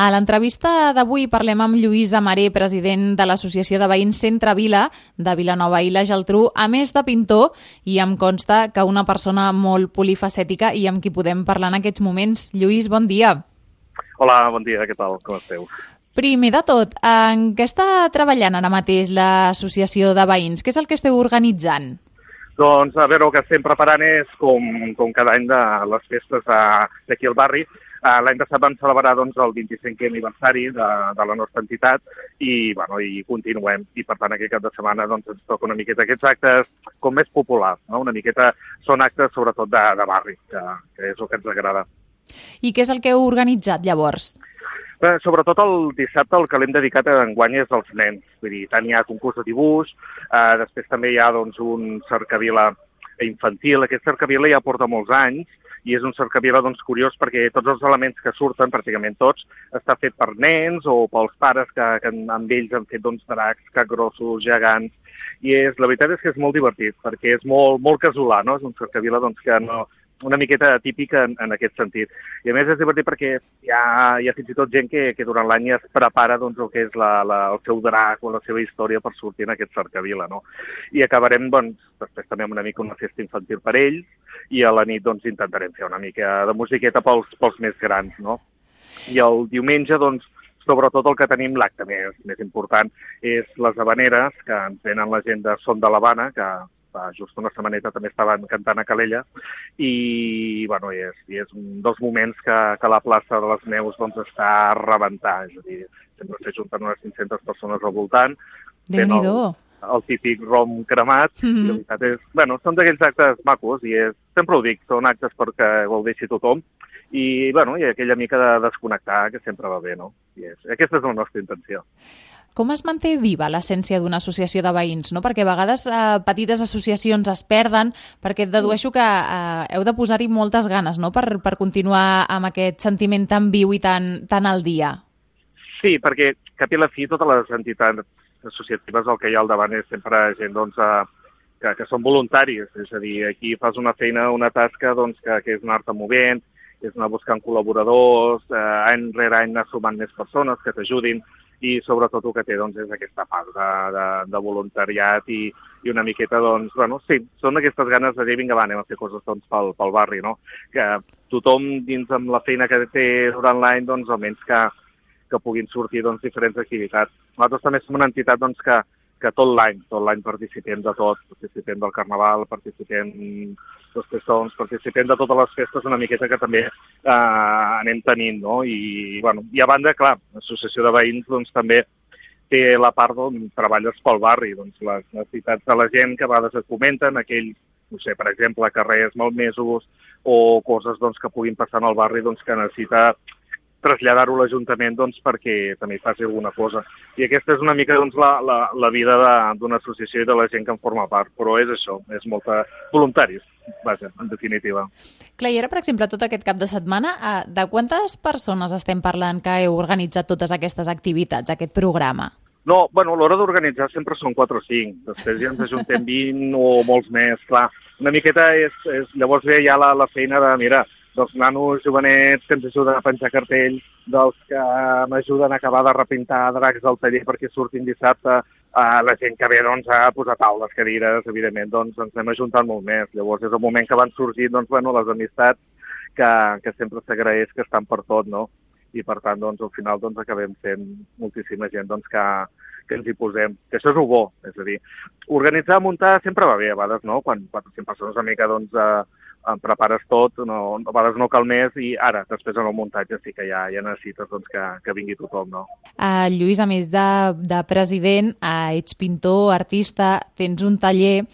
A l'entrevista d'avui parlem amb Lluís Amaré, president de l'Associació de Veïns Centre Vila de Vilanova i la Geltrú, a més de pintor, i em consta que una persona molt polifacètica i amb qui podem parlar en aquests moments. Lluís, bon dia. Hola, bon dia, què tal? Com esteu? Primer de tot, en què està treballant ara mateix l'Associació de Veïns? Què és el que esteu organitzant? Doncs, a veure, el que estem preparant és, com, com cada any, de les festes d'aquí al barri, Uh, L'any passat vam celebrar doncs, el 25è aniversari de, de la nostra entitat i, bueno, i continuem. I, per tant, aquest cap de setmana doncs, ens toca una miqueta aquests actes com més populars. No? Una miqueta són actes, sobretot, de, de barri, que, que és el que ens agrada. I què és el que heu organitzat, llavors? Bé, sobretot el dissabte el que l'hem dedicat a enguany és als nens. Vull dir, tant hi ha concurs de dibuix, eh, després també hi ha doncs, un cercavila infantil. Aquest cercavila ja porta molts anys i és un cercavila doncs, curiós perquè tots els elements que surten, pràcticament tots, està fet per nens o pels pares que, que amb ells han fet doncs, dracs, capgrossos, gegants, i és, la veritat és que és molt divertit, perquè és molt, molt casolà, no? És un cercavila doncs, que no, una miqueta típica en, en aquest sentit. I a més és divertit perquè hi ha, hi ha fins i tot gent que, que durant l'any es prepara doncs, el que és la, la, el seu drac o la seva història per sortir en aquest cercavila. No? I acabarem doncs, després també amb una mica una festa infantil per ells i a la nit doncs, intentarem fer una mica de musiqueta pels, pels més grans. No? I el diumenge doncs, sobretot el que tenim l'acte més, més important és les habaneres, que ens venen la gent de Son de l'Havana, que fa just una setmaneta també estaven cantant a Calella i, bueno, i és, i és un dels moments que, que la plaça de les Neus doncs, està a rebentar, és a dir, sempre s'ajunten unes 500 persones al voltant. déu nhi el, el típic rom cremat, mm -hmm. i la veritat és, bueno, són d'aquells actes macos, i és, sempre ho dic, són actes perquè ho deixi tothom, i, bueno, i aquella mica de desconnectar que sempre va bé, no? I és, aquesta és la nostra intenció com es manté viva l'essència d'una associació de veïns? No? Perquè a vegades eh, petites associacions es perden, perquè dedueixo que eh, heu de posar-hi moltes ganes no? per, per continuar amb aquest sentiment tan viu i tan, tan al dia. Sí, perquè cap i la fi totes les entitats associatives el que hi ha al davant és sempre gent doncs, eh, que, que són voluntaris, és a dir, aquí fas una feina, una tasca doncs, que, que és anar-te movent, és anar buscant col·laboradors, eh, any rere any anar sumant més persones que t'ajudin, i sobretot el que té doncs, és aquesta part de, de, de voluntariat i, i una miqueta, doncs, bueno, sí, són aquestes ganes de dir, vinga, va, anem a fer coses doncs, pel, pel barri, no? Que tothom dins amb la feina que té durant l'any, doncs, almenys que, que puguin sortir doncs, diferents activitats. Nosaltres també som una entitat doncs, que, que tot l'any, tot l'any participem de tot, participem del Carnaval, participem dels pestons, participem de totes les festes una miqueta que també eh, anem tenint, no? I, bueno, i a banda, clar, l'associació de veïns doncs, també té la part on treballes pel barri, doncs les necessitats de la gent que a vegades es comenten, aquells, no sé, per exemple, carrers malmesos o coses doncs, que puguin passar en el barri doncs, que necessita traslladar-ho a l'Ajuntament doncs, perquè també faci alguna cosa. I aquesta és una mica doncs, la, la, la vida d'una associació i de la gent que en forma part, però és això, és molta voluntaris, vaja, en definitiva. Clar, i ara, per exemple, tot aquest cap de setmana, eh, de quantes persones estem parlant que heu organitzat totes aquestes activitats, aquest programa? No, bueno, a l'hora d'organitzar sempre són 4 o 5, després ja ens ajuntem 20 o molts més, clar. Una miqueta és, és llavors ve ja la, la feina de, mira, dels nanos jovenets que ens ajuden a penjar cartells, dels que m'ajuden a acabar de repintar dracs del taller perquè surtin dissabte, uh, la gent que ve doncs, a posar taules, cadires, evidentment, doncs ens hem ajuntat molt més. Llavors és el moment que van sorgir doncs, bueno, les amistats que, que sempre s'agraeix que estan per tot, no? I per tant, doncs, al final doncs, acabem fent moltíssima gent doncs, que, que ens hi posem, que això és el bo, és a dir, organitzar, muntar sempre va bé a vegades, no? Quan 400 persones una mica, doncs, eh, prepares tot, no, a vegades no cal més i ara, després en el muntatge sí que ja, ja necessites doncs, que, que vingui tothom. No? Uh, Lluís, a més de, de president, uh, ets pintor, artista, tens un taller,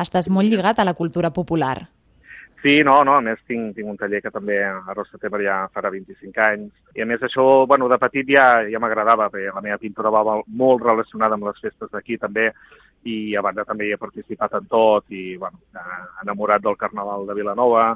estàs molt lligat a la cultura popular. Sí, no, no, a més tinc, tinc un taller que també a Rosa Temer ja farà 25 anys. I a més això, bueno, de petit ja, ja m'agradava, perquè la meva pintura va molt relacionada amb les festes d'aquí també, i a banda també hi he participat en tot i, bueno, enamorat del Carnaval de Vilanova,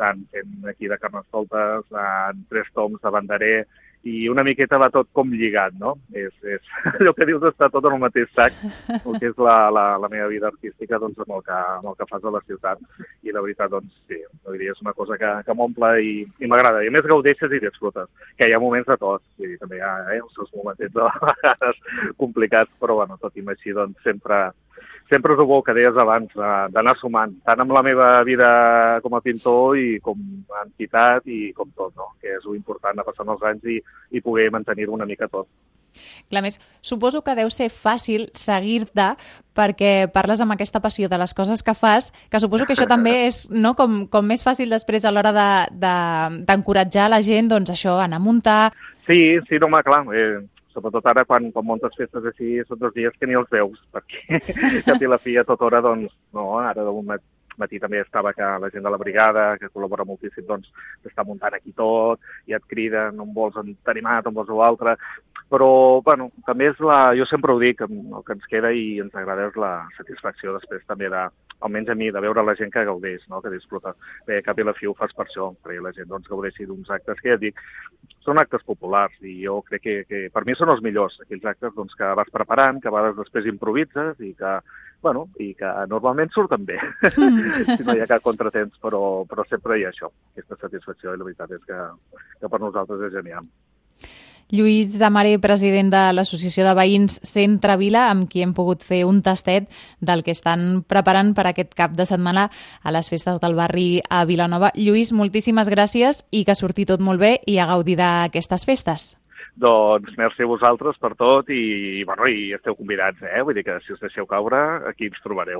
tant fent aquí de Carnestoltes, en tres toms de banderer, i una miqueta va tot com lligat, no? És, és allò que dius està tot en el mateix sac, el que és la, la, la meva vida artística doncs, amb, el que, amb el que fas a la ciutat. I la veritat, doncs, sí, no diria, és una cosa que, que m'omple i, i m'agrada. I més gaudeixes i disfrutes, que hi ha moments de tot, i també hi ha eh, els seus moments de vegades complicats, però bueno, tot i així, doncs, sempre, sempre és el bo que deies abans, d'anar sumant, tant amb la meva vida com a pintor i com a entitat i com tot, no? que és important a passar els anys i, i poder mantenir-ho una mica tot. Clar, més, suposo que deu ser fàcil seguir-te perquè parles amb aquesta passió de les coses que fas, que suposo que això també és no, com, com més fàcil després a l'hora d'encoratjar de, de, la gent, doncs això, anar a muntar... Sí, sí, no, home, clar, eh, sobretot ara quan, quan montes festes així són dos dies que ni els veus, perquè cap i la fi a tota hora, doncs, no, ara d'un matí també estava que la gent de la brigada, que col·labora moltíssim, doncs, està muntant aquí tot, i et criden, on vols tenir mat, on vols l'altre, però, bueno, també és la... Jo sempre ho dic, el que ens queda i ens agrada és la satisfacció després també de, almenys a mi, de veure la gent que gaudeix, no? que disfruta. Bé, cap i la fi ho fas per això, perquè la gent doncs, gaudeixi d'uns actes que ja dic, són actes populars i jo crec que, que per mi són els millors, aquells actes doncs, que vas preparant, que a vegades després improvises i que, bueno, i que normalment surten bé, si no hi ha cap contratemps, però, però sempre hi ha això, aquesta satisfacció i la veritat és que, que per nosaltres és genial. Lluís Zamaré, president de l'Associació de Veïns Centre Vila, amb qui hem pogut fer un tastet del que estan preparant per aquest cap de setmana a les festes del barri a Vilanova. Lluís, moltíssimes gràcies i que surti tot molt bé i a gaudir d'aquestes festes. Doncs merci a vosaltres per tot i, bueno, i esteu convidats, eh? Vull dir que si us deixeu caure, aquí ens trobareu.